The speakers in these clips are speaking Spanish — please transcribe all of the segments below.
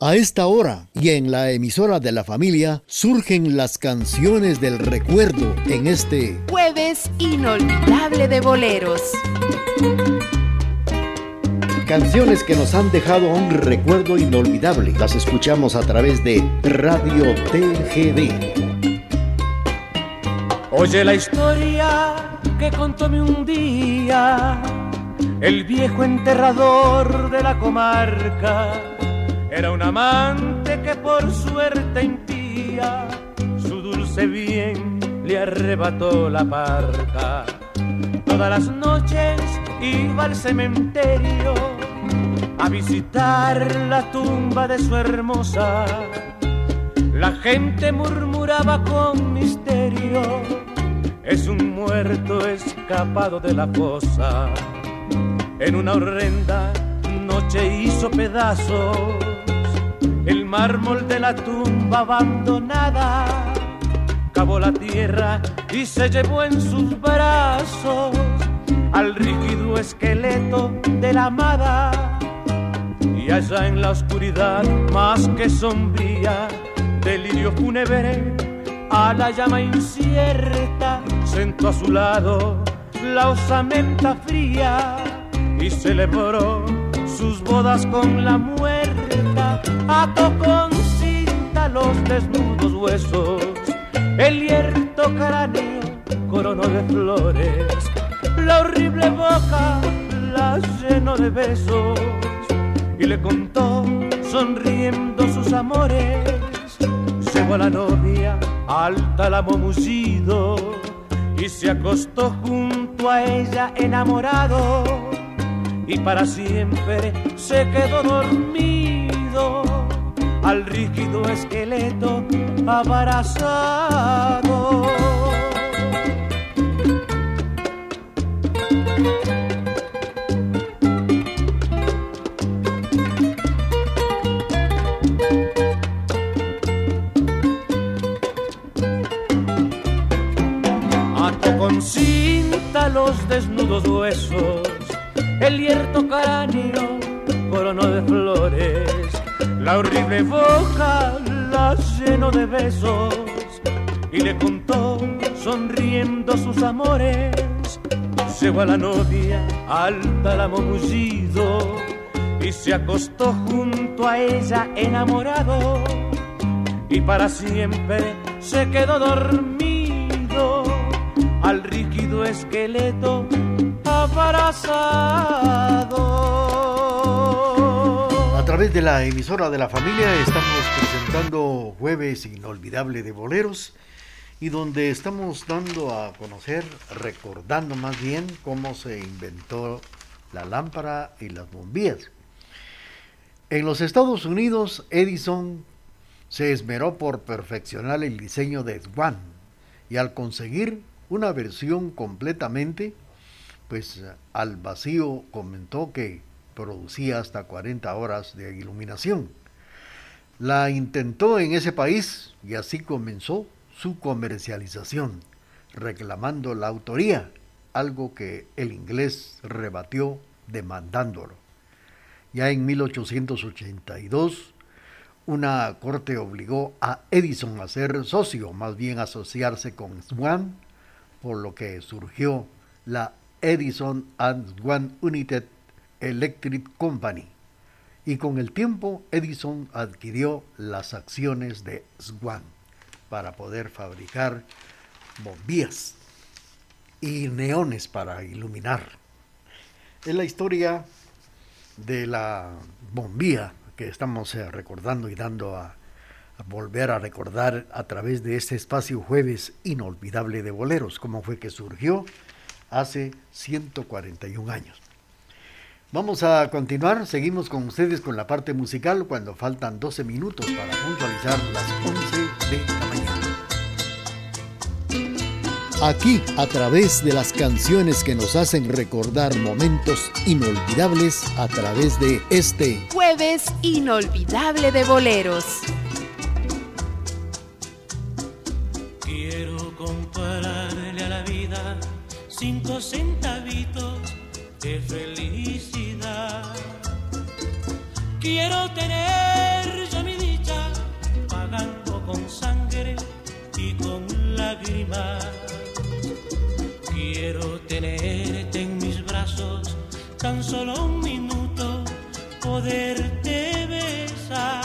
A esta hora y en la emisora de la familia surgen las canciones del recuerdo en este jueves inolvidable de boleros. Canciones que nos han dejado un recuerdo inolvidable. Las escuchamos a través de Radio TGD. Oye la historia que contóme un día el viejo enterrador de la comarca era un amante que por suerte impía su dulce bien le arrebató la parca. Todas las noches iba al cementerio a visitar la tumba de su hermosa. La gente murmuraba con misterio, es un muerto escapado de la fosa. En una horrenda noche hizo pedazos el mármol de la tumba abandonada cavó la tierra y se llevó en sus brazos al rígido esqueleto de la amada. Y allá en la oscuridad más que sombría, delirio fúnebre, a la llama incierta, sentó a su lado la osamenta fría y celebró sus bodas con la muerta, ató con cinta los desnudos huesos, el hierto cráneo coronó de flores, la horrible boca la llenó de besos y le contó sonriendo sus amores. Llevó a la novia alta la mullido y se acostó junto a ella enamorado y para siempre se quedó dormido al rígido esqueleto abrazado. Con cinta los desnudos huesos horrible boca la llenó de besos. Y le contó sonriendo sus amores. Llegó a la novia alta la mullido y se acostó junto a ella enamorado. Y para siempre se quedó dormido. Al rígido esqueleto a través de la emisora de la familia estamos presentando Jueves Inolvidable de Boleros y donde estamos dando a conocer, recordando más bien cómo se inventó la lámpara y las bombillas. En los Estados Unidos, Edison se esmeró por perfeccionar el diseño de Swan y al conseguir una versión completamente pues al vacío comentó que producía hasta 40 horas de iluminación. La intentó en ese país y así comenzó su comercialización, reclamando la autoría, algo que el inglés rebatió demandándolo. Ya en 1882, una corte obligó a Edison a ser socio, más bien asociarse con Swan, por lo que surgió la Edison and One United Electric Company. Y con el tiempo Edison adquirió las acciones de Swan para poder fabricar bombillas y neones para iluminar. Es la historia de la bombilla que estamos eh, recordando y dando a, volver a recordar a través de este espacio jueves inolvidable de boleros, cómo fue que surgió hace 141 años. Vamos a continuar, seguimos con ustedes con la parte musical cuando faltan 12 minutos para puntualizar las 11 de la mañana. Aquí, a través de las canciones que nos hacen recordar momentos inolvidables, a través de este jueves inolvidable de boleros. cinco centavitos de felicidad. Quiero tener yo mi dicha, pagando con sangre y con lágrimas. Quiero tenerte en mis brazos, tan solo un minuto, poderte besar.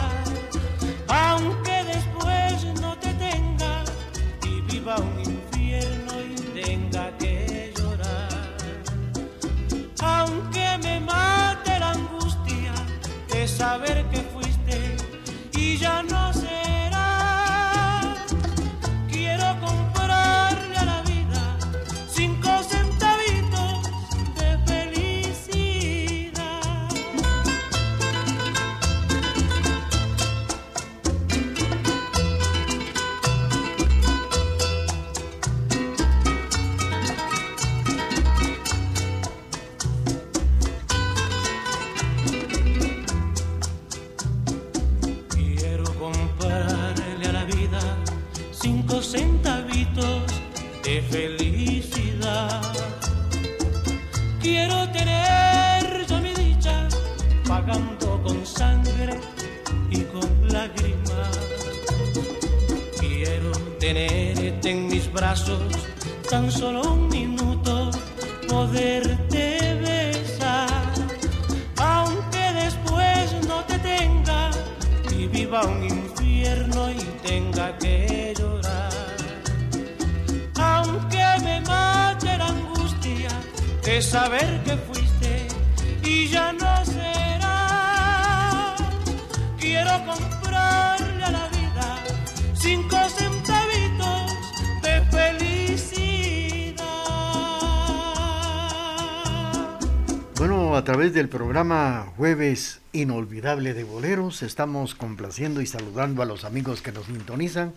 Bueno, a través del programa Jueves Inolvidable de Boleros estamos complaciendo y saludando a los amigos que nos sintonizan,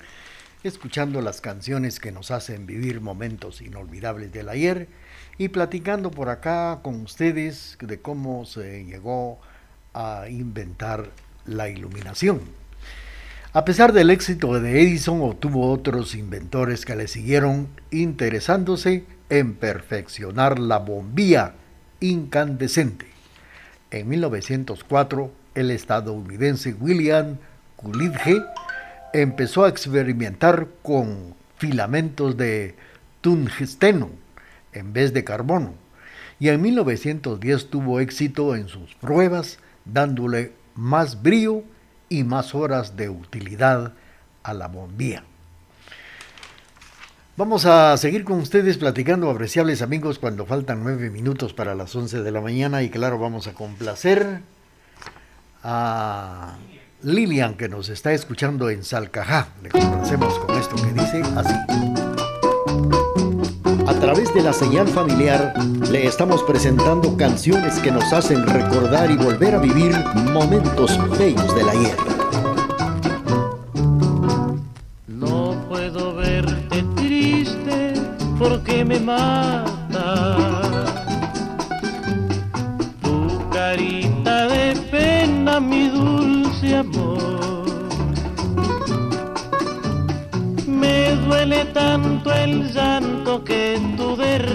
escuchando las canciones que nos hacen vivir momentos inolvidables del ayer y platicando por acá con ustedes de cómo se llegó a inventar la iluminación. A pesar del éxito de Edison, obtuvo otros inventores que le siguieron interesándose en perfeccionar la bombilla incandescente. En 1904, el estadounidense William Coolidge empezó a experimentar con filamentos de tungsteno en vez de carbono y en 1910 tuvo éxito en sus pruebas dándole más brillo y más horas de utilidad a la bombilla. Vamos a seguir con ustedes platicando, apreciables amigos, cuando faltan nueve minutos para las 11 de la mañana y claro, vamos a complacer a Lilian que nos está escuchando en Salcajá. Le complacemos con esto que dice así. A través de la señal familiar le estamos presentando canciones que nos hacen recordar y volver a vivir momentos bellos del ayer. Porque me mata. Tu carita de pena, mi dulce amor. Me duele tanto el llanto que tú derramas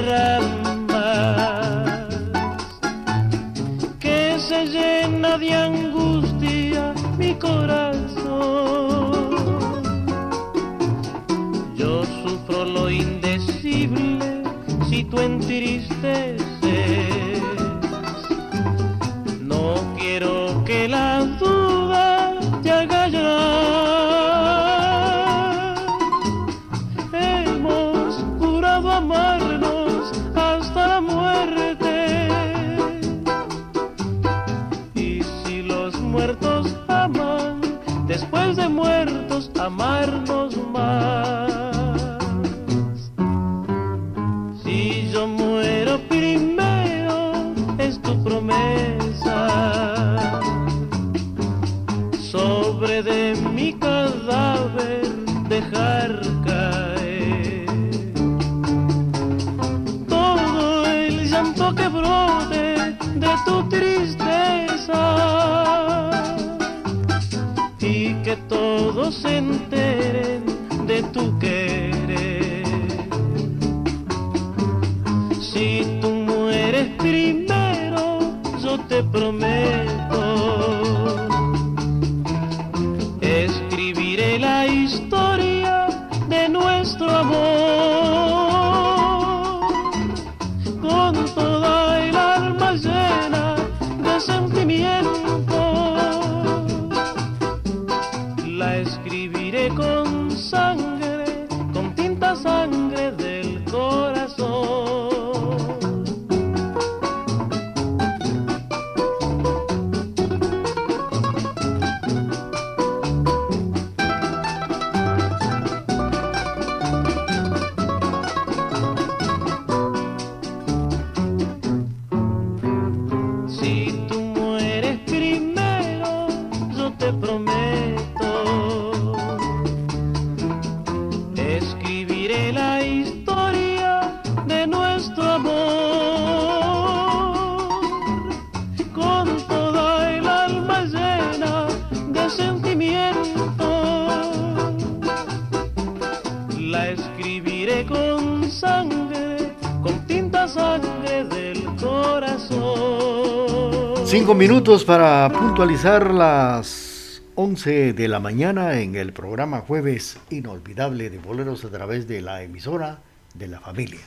minutos para puntualizar las 11 de la mañana en el programa Jueves Inolvidable de Boleros a través de la emisora de la familia.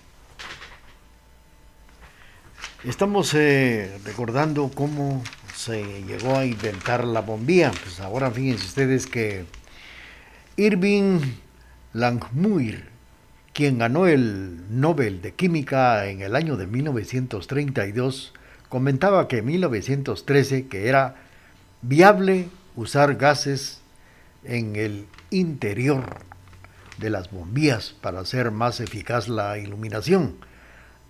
Estamos eh, recordando cómo se llegó a inventar la bombilla. Pues ahora fíjense ustedes que Irving Langmuir, quien ganó el Nobel de Química en el año de 1932, comentaba que en 1913 que era viable usar gases en el interior de las bombillas para hacer más eficaz la iluminación,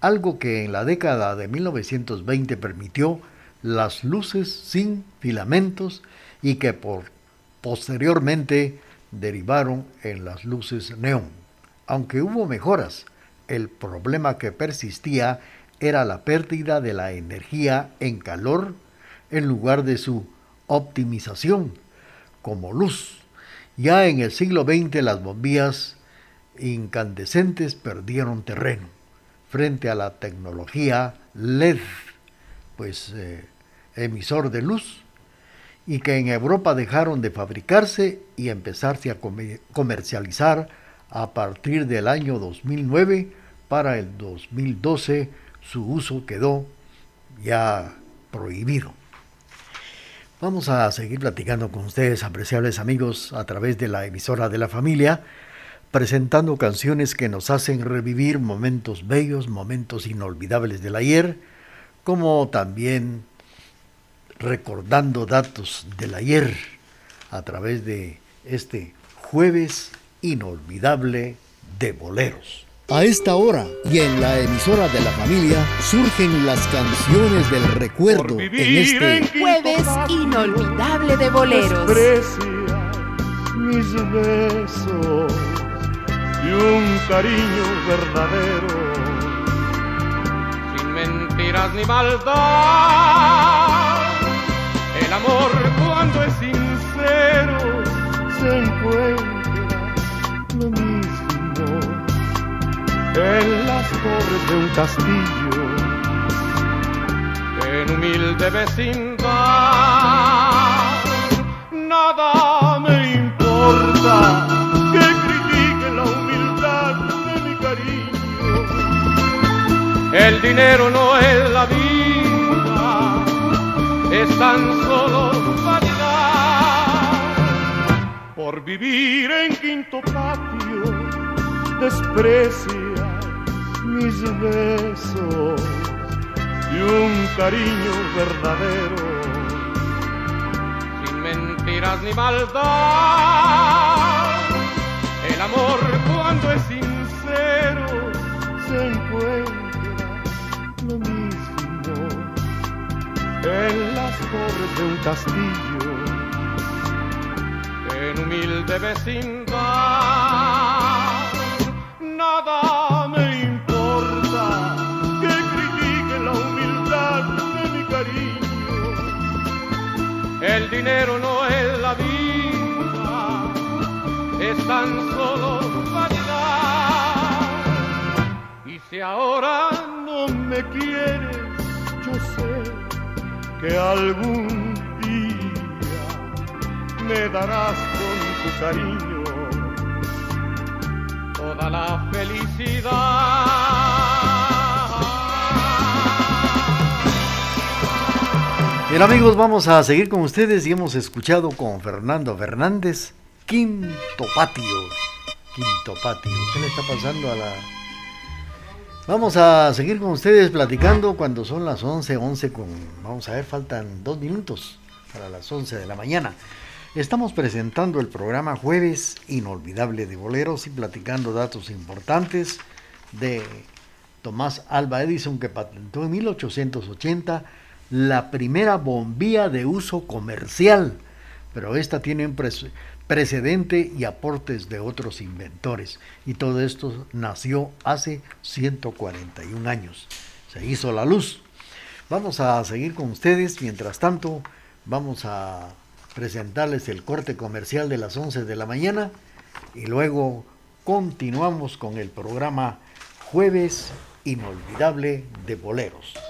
algo que en la década de 1920 permitió las luces sin filamentos y que por, posteriormente derivaron en las luces neón. Aunque hubo mejoras, el problema que persistía era la pérdida de la energía en calor en lugar de su optimización como luz. Ya en el siglo XX las bombillas incandescentes perdieron terreno frente a la tecnología LED, pues eh, emisor de luz, y que en Europa dejaron de fabricarse y empezarse a comercializar a partir del año 2009 para el 2012 su uso quedó ya prohibido. Vamos a seguir platicando con ustedes, apreciables amigos, a través de la emisora de la familia, presentando canciones que nos hacen revivir momentos bellos, momentos inolvidables del ayer, como también recordando datos del ayer a través de este jueves inolvidable de boleros. A esta hora y en la emisora de la familia surgen las canciones del recuerdo en este jueves inolvidable de boleros. mis besos y un cariño verdadero, sin mentiras ni maldad. El amor cuando es sincero se encuentra en las torres de un castillo, en humilde vecindad. Nada me importa que critiquen la humildad de mi cariño. El dinero no es la vida, es tan solo vanidad. Por vivir en quinto patio desprecia mis besos y un cariño verdadero, sin mentiras ni maldad. El amor cuando es sincero se encuentra lo mismo en las torres de un castillo, en humilde vecindad nada El dinero no es la vida, es tan solo vanidad. Y si ahora no me quieres, yo sé que algún día me darás con tu cariño la felicidad. Bien amigos, vamos a seguir con ustedes y hemos escuchado con Fernando Fernández quinto patio. Quinto patio. ¿Qué le está pasando a la... Vamos a seguir con ustedes platicando cuando son las 11, 11 con... Vamos a ver, faltan dos minutos para las 11 de la mañana. Estamos presentando el programa Jueves Inolvidable de Boleros y platicando datos importantes de Tomás Alba Edison que patentó en 1880 la primera bombilla de uso comercial, pero esta tiene precedente y aportes de otros inventores. Y todo esto nació hace 141 años. Se hizo la luz. Vamos a seguir con ustedes. Mientras tanto, vamos a presentarles el corte comercial de las 11 de la mañana y luego continuamos con el programa Jueves Inolvidable de Boleros.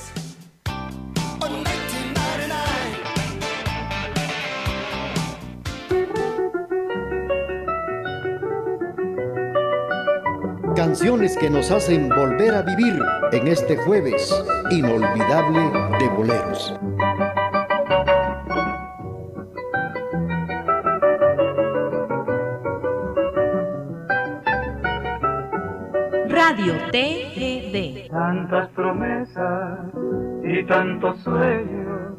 Canciones que nos hacen volver a vivir en este jueves inolvidable de boleros. Radio TGD. Tantas promesas y tantos sueños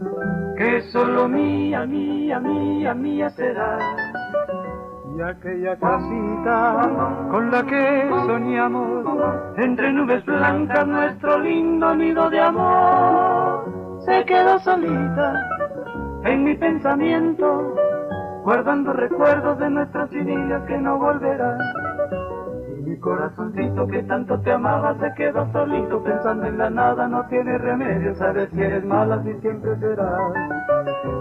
que solo mía, mía, mía, mía será y aquella casita con la que soñamos, entre nubes blancas nuestro lindo nido de amor, se quedó solita en mi pensamiento, guardando recuerdos de nuestras idillas que no volverán. Mi corazoncito que tanto te amaba se quedó solito pensando en la nada, no tiene remedio, sabes si eres mala si siempre serás.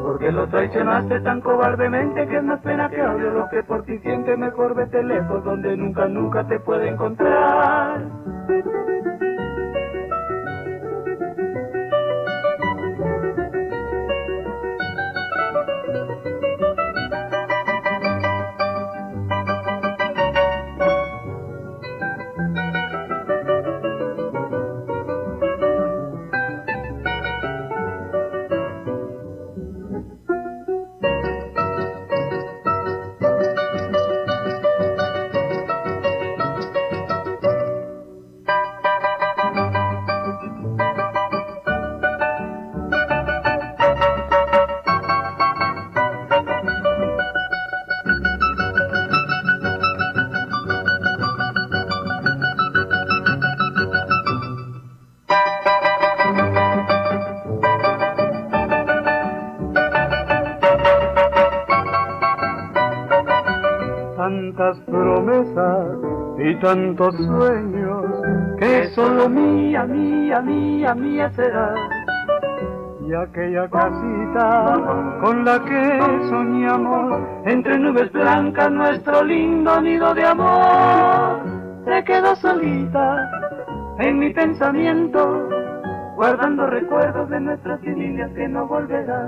Porque lo traicionaste tan cobardemente que es más pena que odio lo que por ti siente mejor vete lejos donde nunca nunca te puede encontrar tantos sueños que solo mía, mía, mía, mía será. Y aquella casita con la que soñamos, entre nubes blancas nuestro lindo nido de amor, se quedó solita en mi pensamiento, guardando recuerdos de nuestras idilias que no volverán.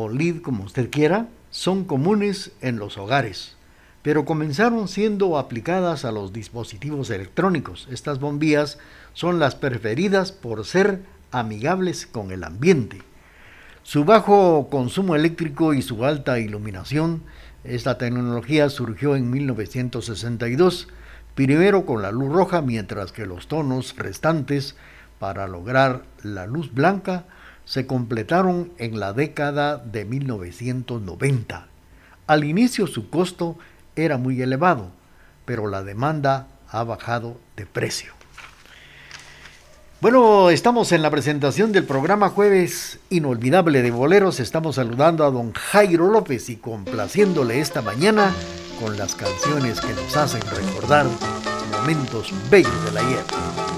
o LED como usted quiera, son comunes en los hogares, pero comenzaron siendo aplicadas a los dispositivos electrónicos. Estas bombillas son las preferidas por ser amigables con el ambiente. Su bajo consumo eléctrico y su alta iluminación, esta tecnología surgió en 1962, primero con la luz roja, mientras que los tonos restantes para lograr la luz blanca se completaron en la década de 1990. Al inicio su costo era muy elevado, pero la demanda ha bajado de precio. Bueno, estamos en la presentación del programa Jueves Inolvidable de Boleros. Estamos saludando a don Jairo López y complaciéndole esta mañana con las canciones que nos hacen recordar momentos bellos del ayer.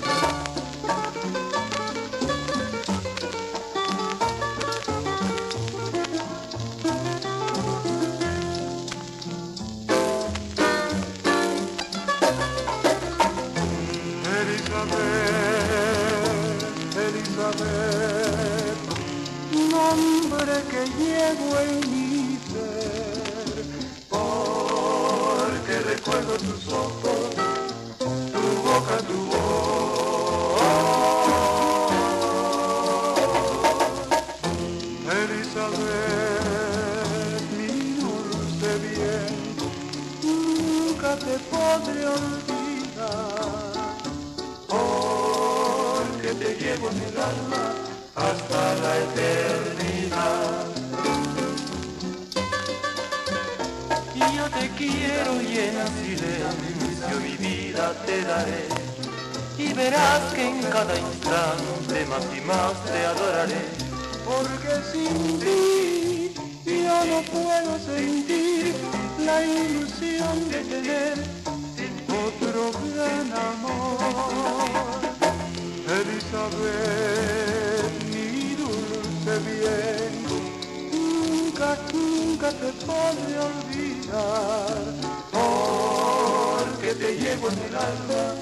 fuego en mi ser, porque recuerdo tus ojos, tu boca, tu voz. Elizabeth, mi dulce bien, nunca te podré olvidar, porque te llevo en el alma. verás que en cada instante más y más te adoraré, porque sin ti yo no puedo sentir la ilusión de tener otro gran amor. Elizabeth, mi dulce bien, nunca, nunca te podré olvidar, porque te llevo en el alma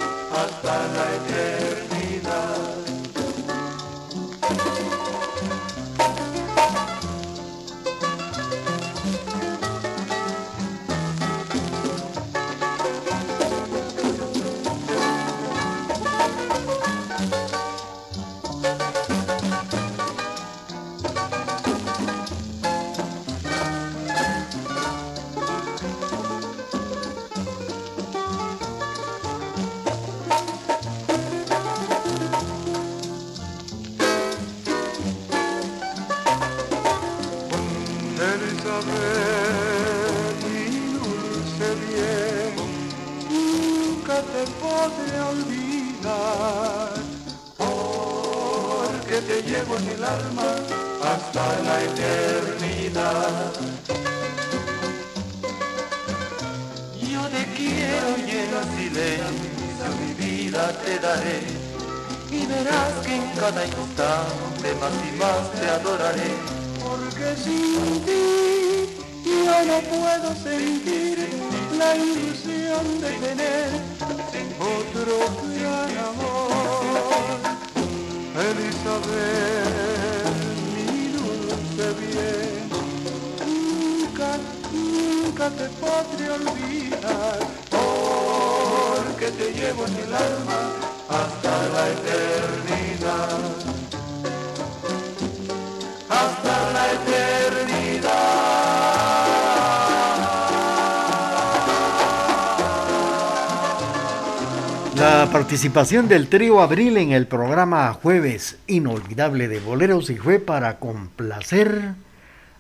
participación del trío Abril en el programa Jueves Inolvidable de Boleros y fue para complacer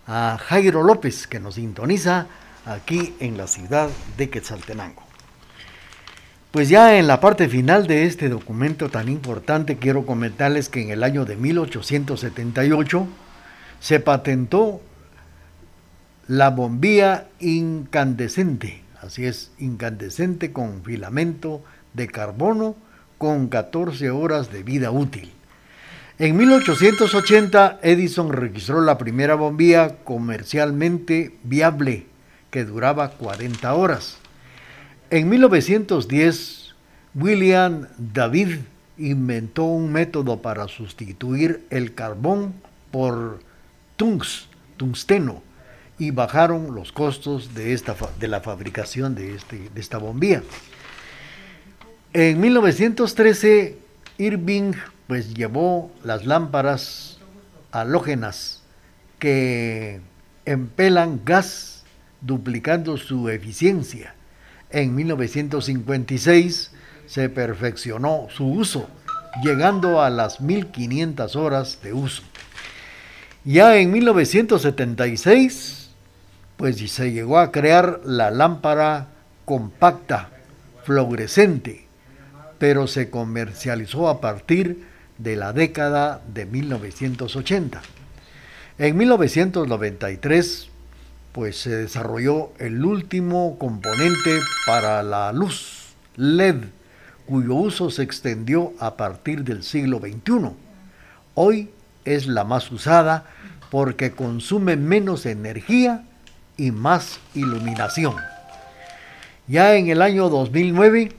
a Jairo López que nos sintoniza aquí en la ciudad de Quetzaltenango. Pues ya en la parte final de este documento tan importante quiero comentarles que en el año de 1878 se patentó la bombilla incandescente, así es, incandescente con filamento de carbono con 14 horas de vida útil. En 1880 Edison registró la primera bombilla comercialmente viable que duraba 40 horas. En 1910 William David inventó un método para sustituir el carbón por tungs, tungsteno, y bajaron los costos de, esta, de la fabricación de, este, de esta bombilla. En 1913, Irving pues llevó las lámparas halógenas que empelan gas duplicando su eficiencia. En 1956 se perfeccionó su uso llegando a las 1500 horas de uso. Ya en 1976, pues se llegó a crear la lámpara compacta, fluorescente, pero se comercializó a partir de la década de 1980. En 1993, pues se desarrolló el último componente para la luz, LED, cuyo uso se extendió a partir del siglo XXI. Hoy es la más usada porque consume menos energía y más iluminación. Ya en el año 2009,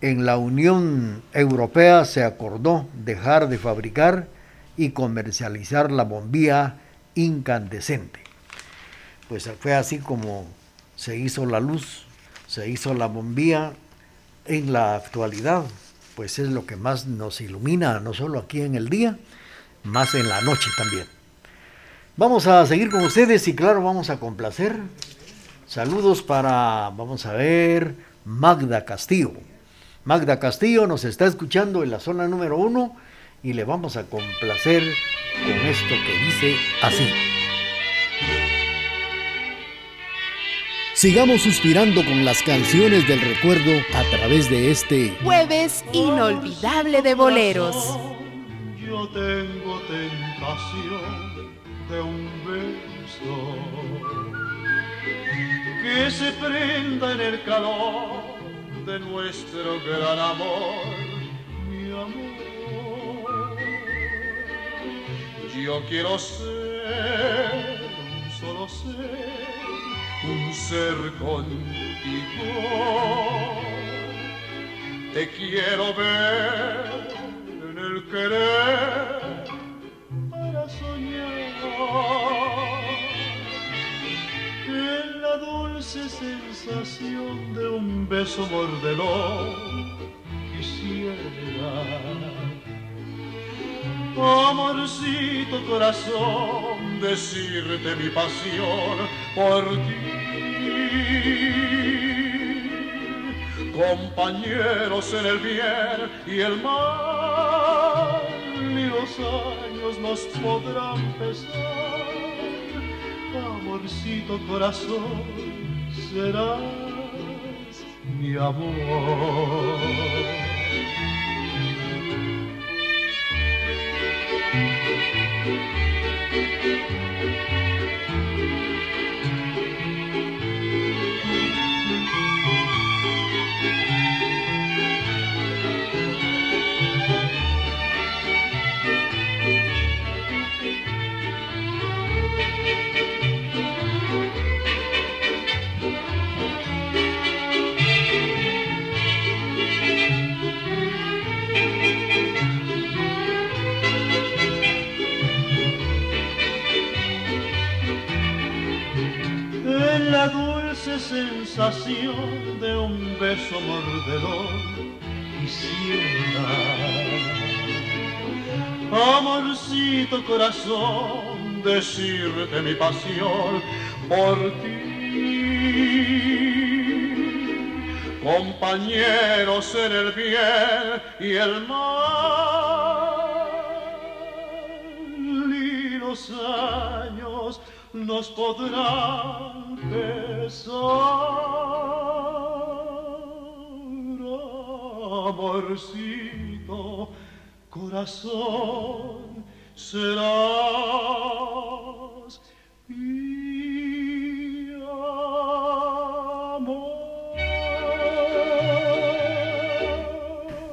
en la Unión Europea se acordó dejar de fabricar y comercializar la bombilla incandescente. Pues fue así como se hizo la luz, se hizo la bombilla en la actualidad, pues es lo que más nos ilumina, no solo aquí en el día, más en la noche también. Vamos a seguir con ustedes y claro, vamos a complacer. Saludos para, vamos a ver, Magda Castillo. Magda Castillo nos está escuchando en la zona número uno y le vamos a complacer con esto que dice así. Sigamos suspirando con las canciones del recuerdo a través de este jueves inolvidable de boleros. Yo tengo tentación de un beso que se prenda en el calor de nuestro gran amor, mi amor. Yo quiero ser solo ser un ser contigo. Te quiero ver en el querer para soñar. En la dulce sensación de un beso mordelón quisiera amorcito corazón, decirte mi pasión por ti. Compañeros en el bien y el mal, ni los años nos podrán pesar. Amorcito corazón, serás mi amor. Sensación de un beso mordedor quisiera. Amorcito corazón, decirte mi pasión por ti. Compañeros en el bien y el mal, y los años nos podrán corazón, serás.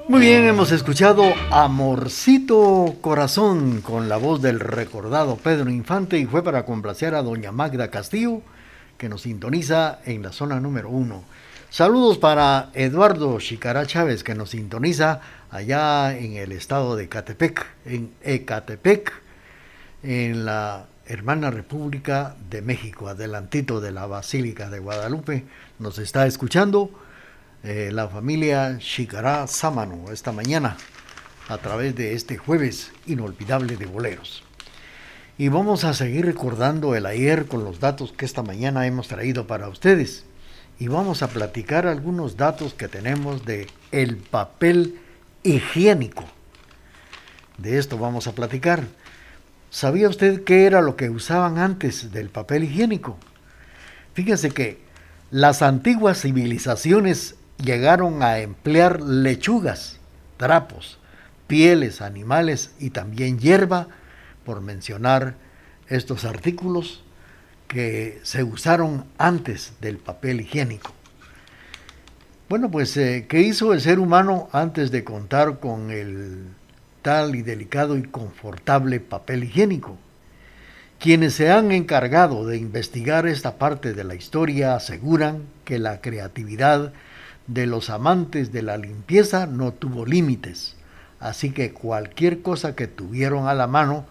Muy bien, hemos escuchado Amorcito Corazón con la voz del recordado Pedro Infante y fue para complacer a doña Magda Castillo que nos sintoniza en la zona número uno. Saludos para Eduardo Chicara Chávez que nos sintoniza allá en el estado de Ecatepec, en Ecatepec, en la hermana República de México, adelantito de la Basílica de Guadalupe, nos está escuchando eh, la familia Chicará Sámano esta mañana a través de este jueves inolvidable de boleros. Y vamos a seguir recordando el ayer con los datos que esta mañana hemos traído para ustedes. Y vamos a platicar algunos datos que tenemos de el papel higiénico. De esto vamos a platicar. ¿Sabía usted qué era lo que usaban antes del papel higiénico? Fíjense que las antiguas civilizaciones llegaron a emplear lechugas, trapos, pieles, animales y también hierba, por mencionar estos artículos que se usaron antes del papel higiénico. Bueno, pues, eh, ¿qué hizo el ser humano antes de contar con el tal y delicado y confortable papel higiénico? Quienes se han encargado de investigar esta parte de la historia aseguran que la creatividad de los amantes de la limpieza no tuvo límites, así que cualquier cosa que tuvieron a la mano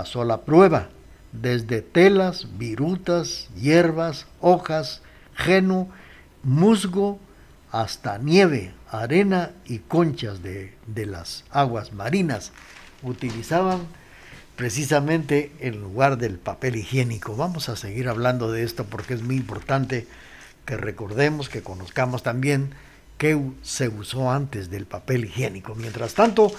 pasó la prueba, desde telas, virutas, hierbas, hojas, geno, musgo, hasta nieve, arena y conchas de, de las aguas marinas. Utilizaban precisamente en lugar del papel higiénico. Vamos a seguir hablando de esto porque es muy importante que recordemos, que conozcamos también qué se usó antes del papel higiénico. Mientras tanto,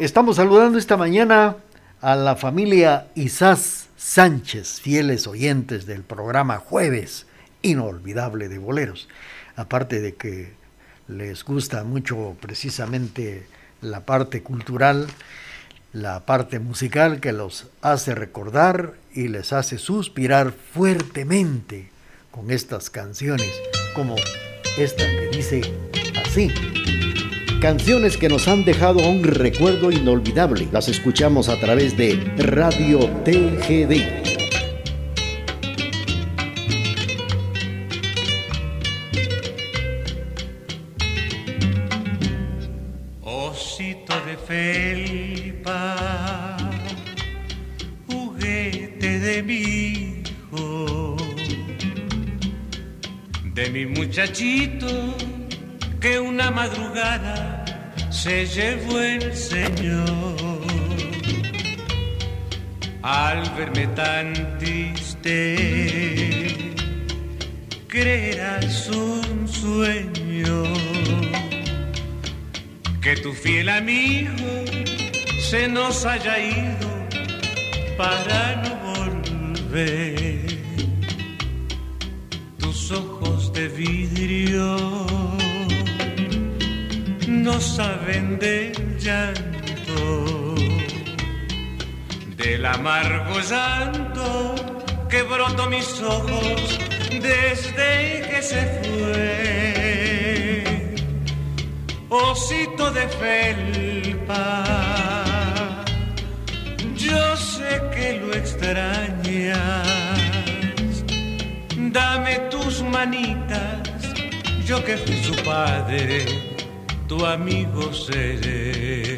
estamos saludando esta mañana a la familia Isás Sánchez, fieles oyentes del programa Jueves Inolvidable de Boleros. Aparte de que les gusta mucho precisamente la parte cultural, la parte musical que los hace recordar y les hace suspirar fuertemente con estas canciones, como esta que dice así. Canciones que nos han dejado un recuerdo inolvidable. Las escuchamos a través de Radio TGD. muchachito que una madrugada se llevó el Señor. Al verme tan triste, creerás un sueño que tu fiel amigo se nos haya ido para no volver. Saben del llanto, del amargo llanto que brotó mis ojos desde que se fue. Osito de felpa, yo sé que lo extraña Dame tus manitas, yo que fui su padre, tu amigo seré.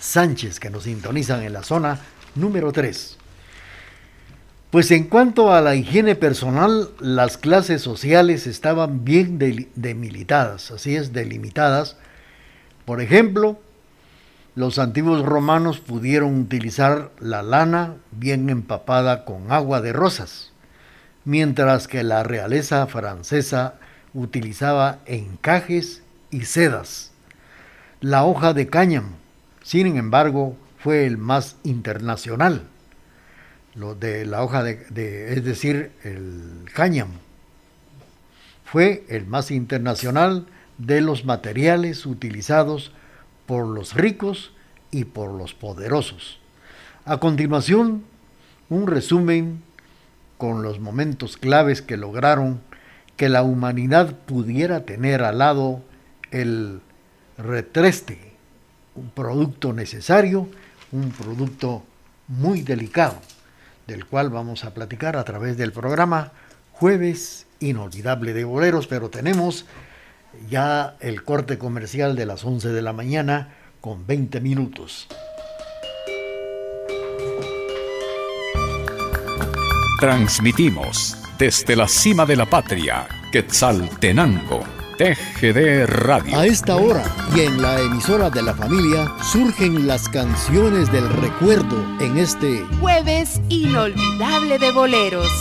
Sánchez que nos sintonizan en la zona número 3. Pues en cuanto a la higiene personal, las clases sociales estaban bien delimitadas, así es, delimitadas. Por ejemplo, los antiguos romanos pudieron utilizar la lana bien empapada con agua de rosas, mientras que la realeza francesa utilizaba encajes y sedas. La hoja de cáñamo, sin embargo, fue el más internacional. Lo de la hoja de, es decir, el cáñamo, fue el más internacional de los materiales utilizados por los ricos y por los poderosos. A continuación, un resumen con los momentos claves que lograron que la humanidad pudiera tener al lado el retreste, un producto necesario, un producto muy delicado, del cual vamos a platicar a través del programa Jueves Inolvidable de Boleros, pero tenemos ya el corte comercial de las 11 de la mañana con 20 minutos. Transmitimos desde la cima de la patria, Quetzaltenango, TGD Radio. A esta hora y en la emisora de la familia surgen las canciones del recuerdo en este jueves inolvidable de boleros.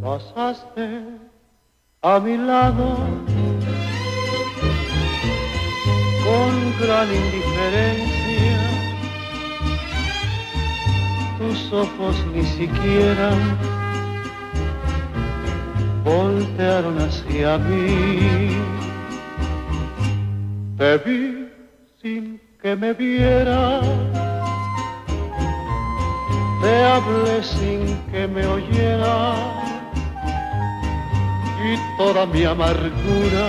Pasaste a mi lado con gran indiferencia. Tus ojos ni siquiera voltearon hacia mí. Te vi sin que me viera, te hablé sin que me oyera y toda mi amargura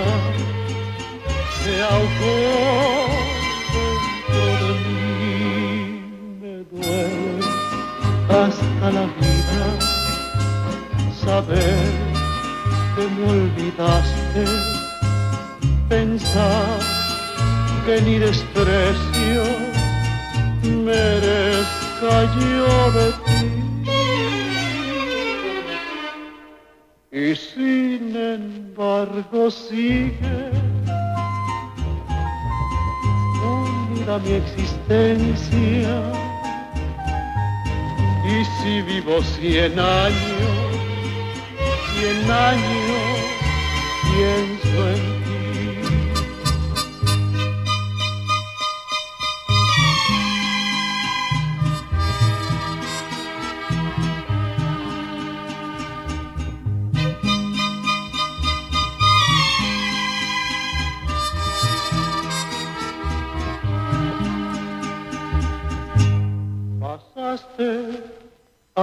se ahogó dentro de mí. Me duele hasta la vida saber que me olvidaste, pensar que ni desprecio merezca yo de ti. Y sin embargo sigue mi existencia. Y si vivo cien años, cien años, pienso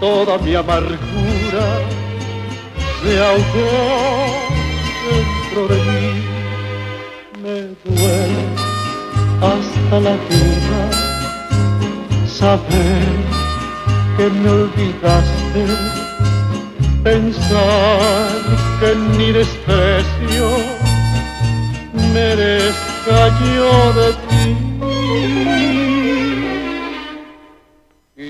toda mi amargura se ahogó dentro de mí. Me duele hasta la vida saber que me olvidaste, pensar que ni desprecio merezca yo de ti.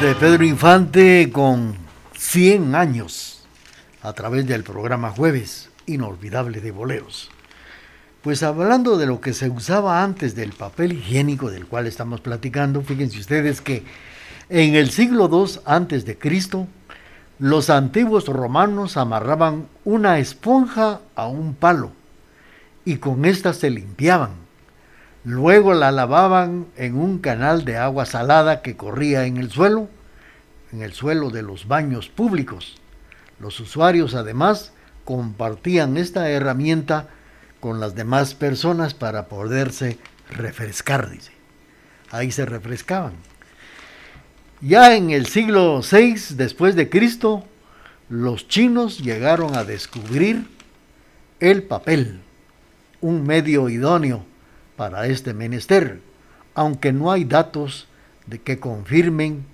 De Pedro Infante con 100 años a través del programa Jueves Inolvidable de Boleros. Pues hablando de lo que se usaba antes del papel higiénico del cual estamos platicando, fíjense ustedes que en el siglo II antes de Cristo, los antiguos romanos amarraban una esponja a un palo y con ésta se limpiaban. Luego la lavaban en un canal de agua salada que corría en el suelo, en el suelo de los baños públicos. Los usuarios además compartían esta herramienta con las demás personas para poderse refrescar, dice. Ahí se refrescaban. Ya en el siglo VI después de Cristo, los chinos llegaron a descubrir el papel, un medio idóneo para este menester, aunque no hay datos de que confirmen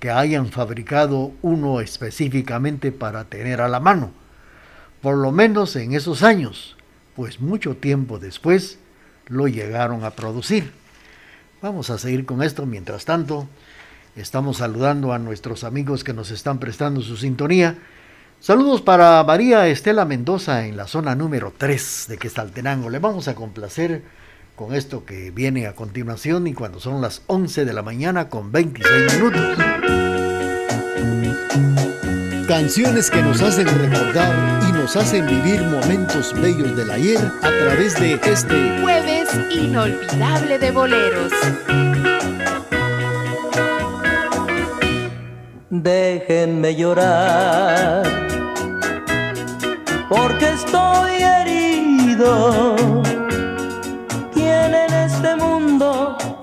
que hayan fabricado uno específicamente para tener a la mano, por lo menos en esos años, pues mucho tiempo después lo llegaron a producir. Vamos a seguir con esto, mientras tanto, estamos saludando a nuestros amigos que nos están prestando su sintonía. Saludos para María Estela Mendoza en la zona número 3 de Quesaltenango. Le vamos a complacer con esto que viene a continuación y cuando son las 11 de la mañana con 26 minutos. Canciones que nos hacen recordar y nos hacen vivir momentos bellos del ayer a través de este jueves inolvidable de boleros. Déjenme llorar, porque estoy herido.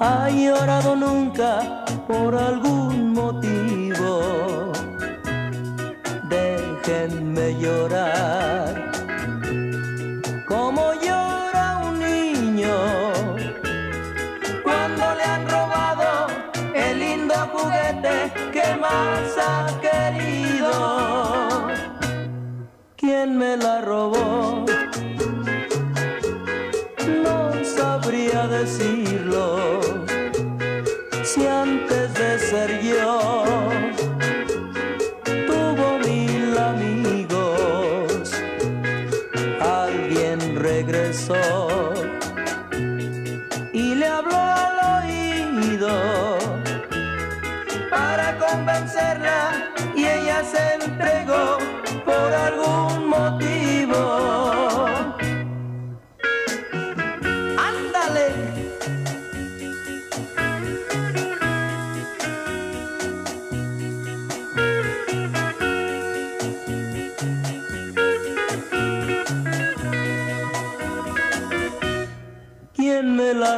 Ha llorado nunca por algún motivo? Déjenme llorar, como llora un niño cuando le han robado el lindo juguete que más ha querido. ¿Quién me la robó? No sabría decirlo.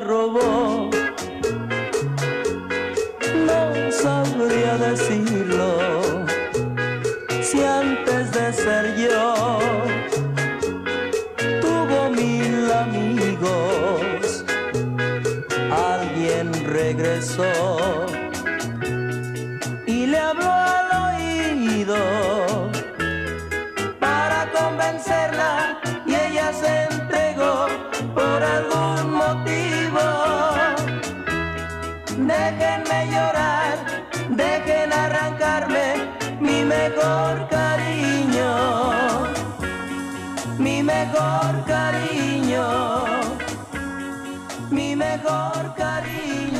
Robó?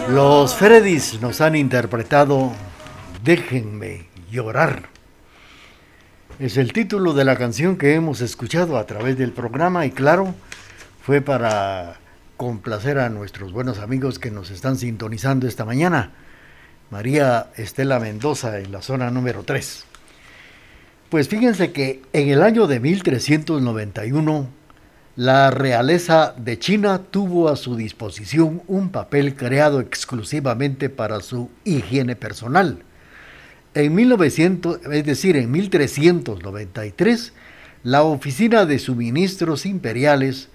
Los Freddys nos han interpretado Déjenme llorar. Es el título de la canción que hemos escuchado a través del programa y claro, fue para complacer a nuestros buenos amigos que nos están sintonizando esta mañana. María Estela Mendoza en la zona número 3. Pues fíjense que en el año de 1391, la realeza de China tuvo a su disposición un papel creado exclusivamente para su higiene personal. En 1900, es decir, en 1393, la Oficina de Suministros Imperiales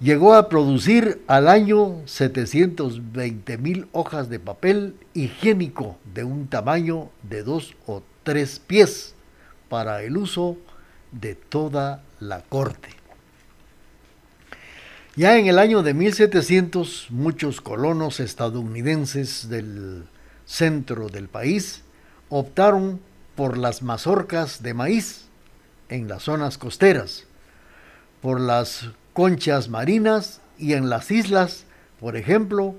llegó a producir al año 720 mil hojas de papel higiénico de un tamaño de dos o tres pies para el uso de toda la corte. Ya en el año de 1700, muchos colonos estadounidenses del centro del país optaron por las mazorcas de maíz en las zonas costeras, por las conchas marinas y en las islas, por ejemplo,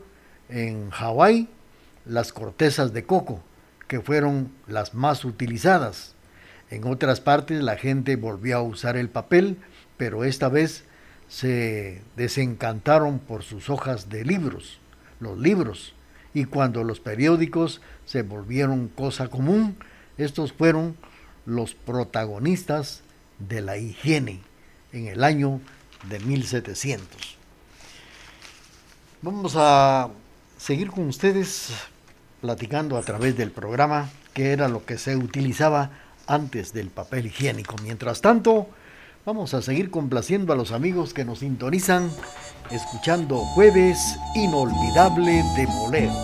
en Hawái, las cortezas de coco, que fueron las más utilizadas. En otras partes la gente volvió a usar el papel, pero esta vez se desencantaron por sus hojas de libros, los libros, y cuando los periódicos se volvieron cosa común, estos fueron los protagonistas de la higiene en el año de 1700. Vamos a seguir con ustedes platicando a través del programa que era lo que se utilizaba antes del papel higiénico. Mientras tanto, vamos a seguir complaciendo a los amigos que nos sintonizan, escuchando Jueves Inolvidable de Boleros.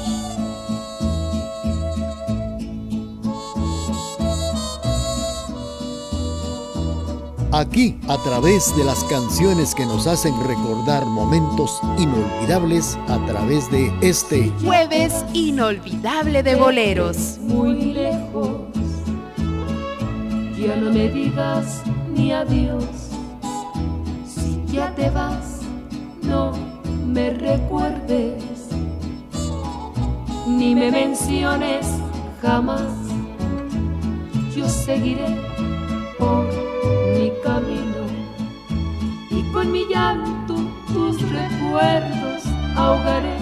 Aquí, a través de las canciones que nos hacen recordar momentos inolvidables, a través de este Jueves Inolvidable de Boleros. Muy lejos, ya no me digas ni adiós. Si ya te vas, no me recuerdes, ni me menciones jamás. Yo seguiré por mi camino y con mi llanto tus recuerdos ahogaré.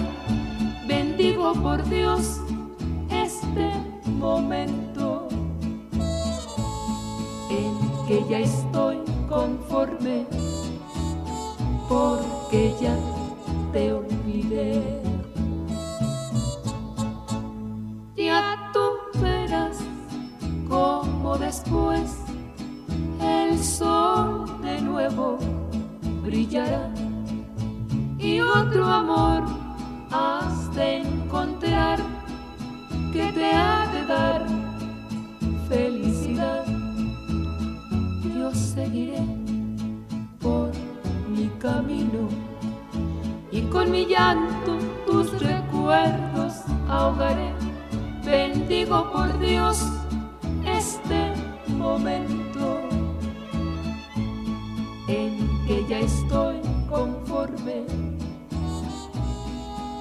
Bendigo por Dios este momento en que ya estoy conforme porque ya te olvidé. Ya tú verás cómo después el sol de nuevo brillará y otro amor has de encontrar que te ha de dar felicidad. Seguiré por mi camino y con mi llanto tus recuerdos ahogaré. Bendigo por Dios este momento en que ya estoy conforme,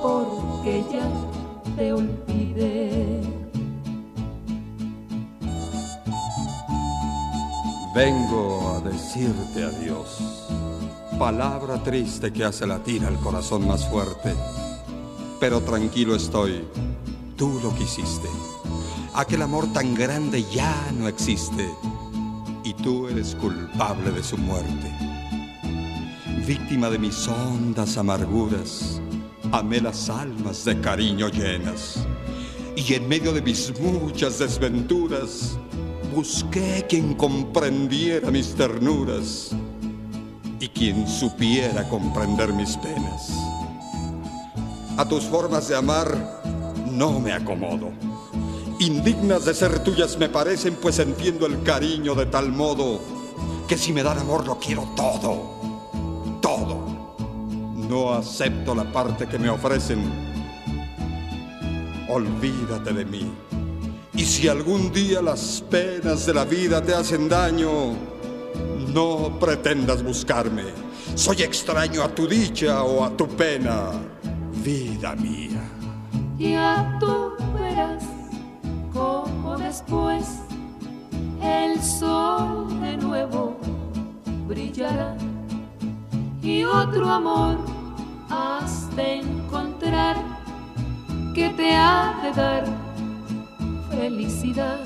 porque ya te olvidé. Vengo a decirte adiós, palabra triste que hace latir al corazón más fuerte, pero tranquilo estoy, tú lo quisiste. Aquel amor tan grande ya no existe y tú eres culpable de su muerte. Víctima de mis hondas amarguras, amé las almas de cariño llenas. Y en medio de mis muchas desventuras, busqué quien comprendiera mis ternuras y quien supiera comprender mis penas. A tus formas de amar no me acomodo Indignas de ser tuyas me parecen, pues entiendo el cariño de tal modo que si me dan amor lo quiero todo, todo. No acepto la parte que me ofrecen. Olvídate de mí. Y si algún día las penas de la vida te hacen daño, no pretendas buscarme. Soy extraño a tu dicha o a tu pena, vida mía. Ya tú verás como después el sol de nuevo brillará y otro amor has de encontrar que te ha de dar felicidad.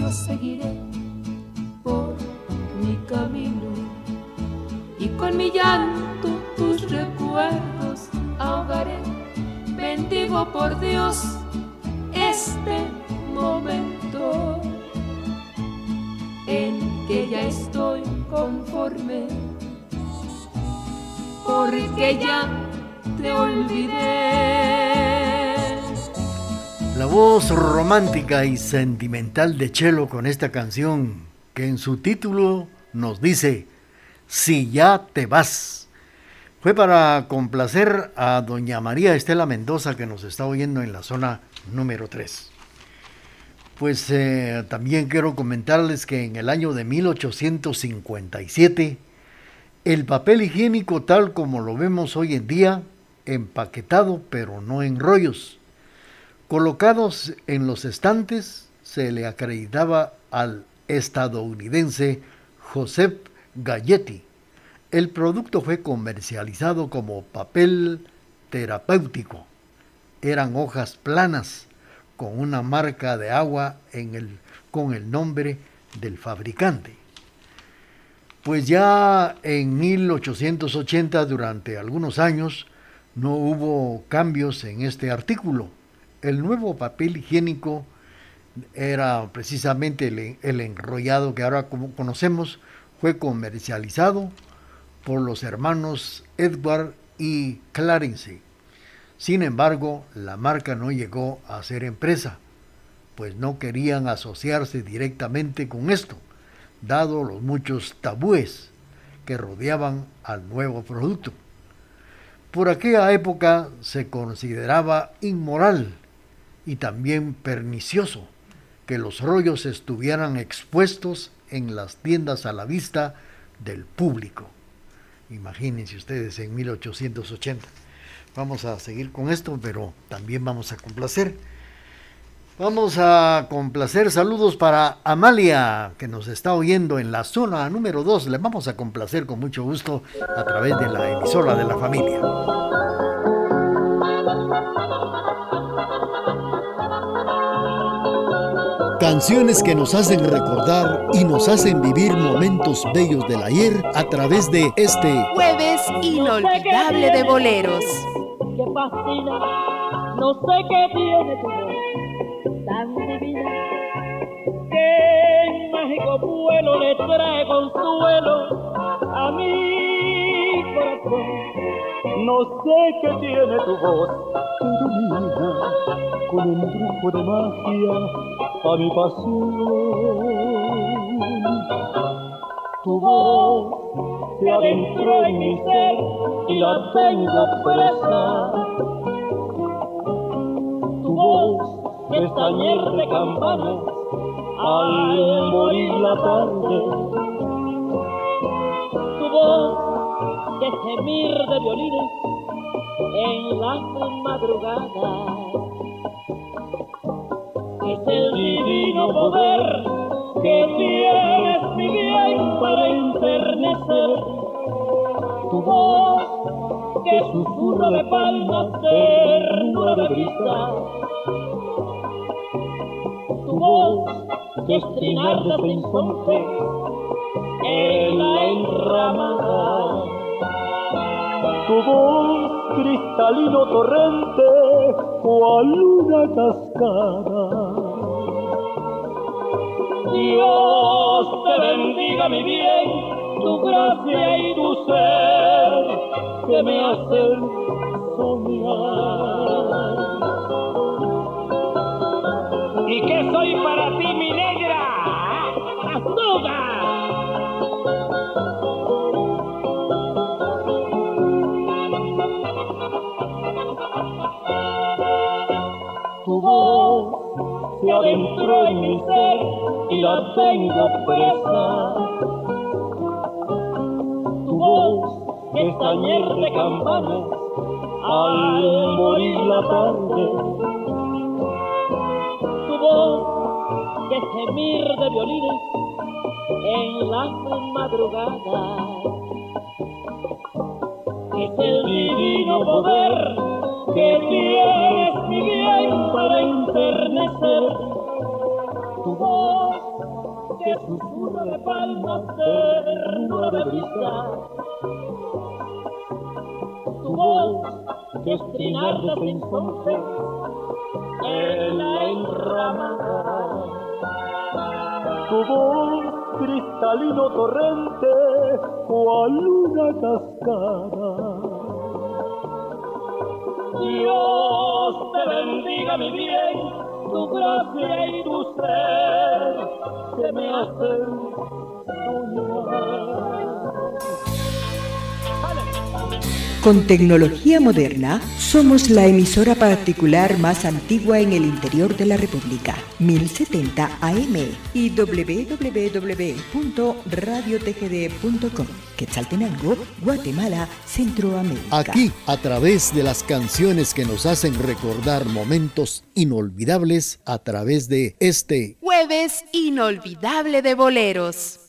Yo seguiré por mi camino y con mi llanto tus recuerdos ahogaré. Bendigo por Dios este momento en que ya estoy conforme porque ya te olvidé. La voz romántica y sentimental de Chelo con esta canción que en su título nos dice Si ya te vas. Fue para complacer a doña María Estela Mendoza que nos está oyendo en la zona número 3. Pues eh, también quiero comentarles que en el año de 1857, el papel higiénico tal como lo vemos hoy en día, empaquetado pero no en rollos, colocados en los estantes, se le acreditaba al estadounidense Joseph Galletti, El producto fue comercializado como papel terapéutico. Eran hojas planas con una marca de agua con el nombre del fabricante. Pues ya en 1880, durante algunos años, no hubo cambios en este artículo. El nuevo papel higiénico era precisamente el, enrollado que ahora conocemos, fue comercializado por los hermanos Edward y Clarence. Sin embargo, la marca no llegó a ser empresa, pues no querían asociarse directamente con esto, dado los muchos tabúes que rodeaban al nuevo producto. Por aquella época se consideraba inmoral y también pernicioso que los rollos estuvieran expuestos en las tiendas a la vista del público. Imagínense ustedes en 1880. Vamos a seguir con esto, pero también vamos a complacer. Vamos a complacer saludos para Amalia, que nos está oyendo en la zona número 2. Le vamos a complacer con mucho gusto a través de la emisora de la familia. Canciones que nos hacen recordar y nos hacen vivir momentos bellos del ayer a través de este jueves inolvidable de boleros. Que fascina, no sé qué tiene tu voz tan divina, en mágico vuelo le trae consuelo a mi corazón. No sé qué tiene tu voz ilumina con un truco de magia a mi pasión. Tu voz se adentró en mi ser y la tengo presa. Tu voz es tañer de campanas al morir la tarde. Tu voz es gemir de violines en las madrugadas es el divino poder que tienes mi bien para enternecer tu voz que susurra de palmas ternura de brisa. Tu voz que es trinar de en la enramada. Tu voz cristalino torrente cual una cascada Dios te bendiga mi bien, tu gracia y tu ser que me hacen soñar. ¿Y qué soy para ti, mi negra? ¡Azúcar! Tu voz se adentró en mi ser y la tengo presa. Tu voz es tañer de campanas al morir la tarde. Tu voz es gemir de violines en las madrugadas. Es el divino poder que tienes mi bien para enternecer tu voz susurra de palmas ternura de brisa. Tu voz que es trinar de sinsonte en la enramada. Tu voz cristalino torrente cual una cascada. Dios te bendiga mi bien, tu gracia y tu ser que me hacen Con tecnología moderna, somos la emisora particular más antigua en el interior de la República, 1070 AM y www.radiotgd.com. Quetzaltenango, Guatemala, Centroamérica. Aquí, a través de las canciones que nos hacen recordar momentos inolvidables, a través de este jueves inolvidable de boleros.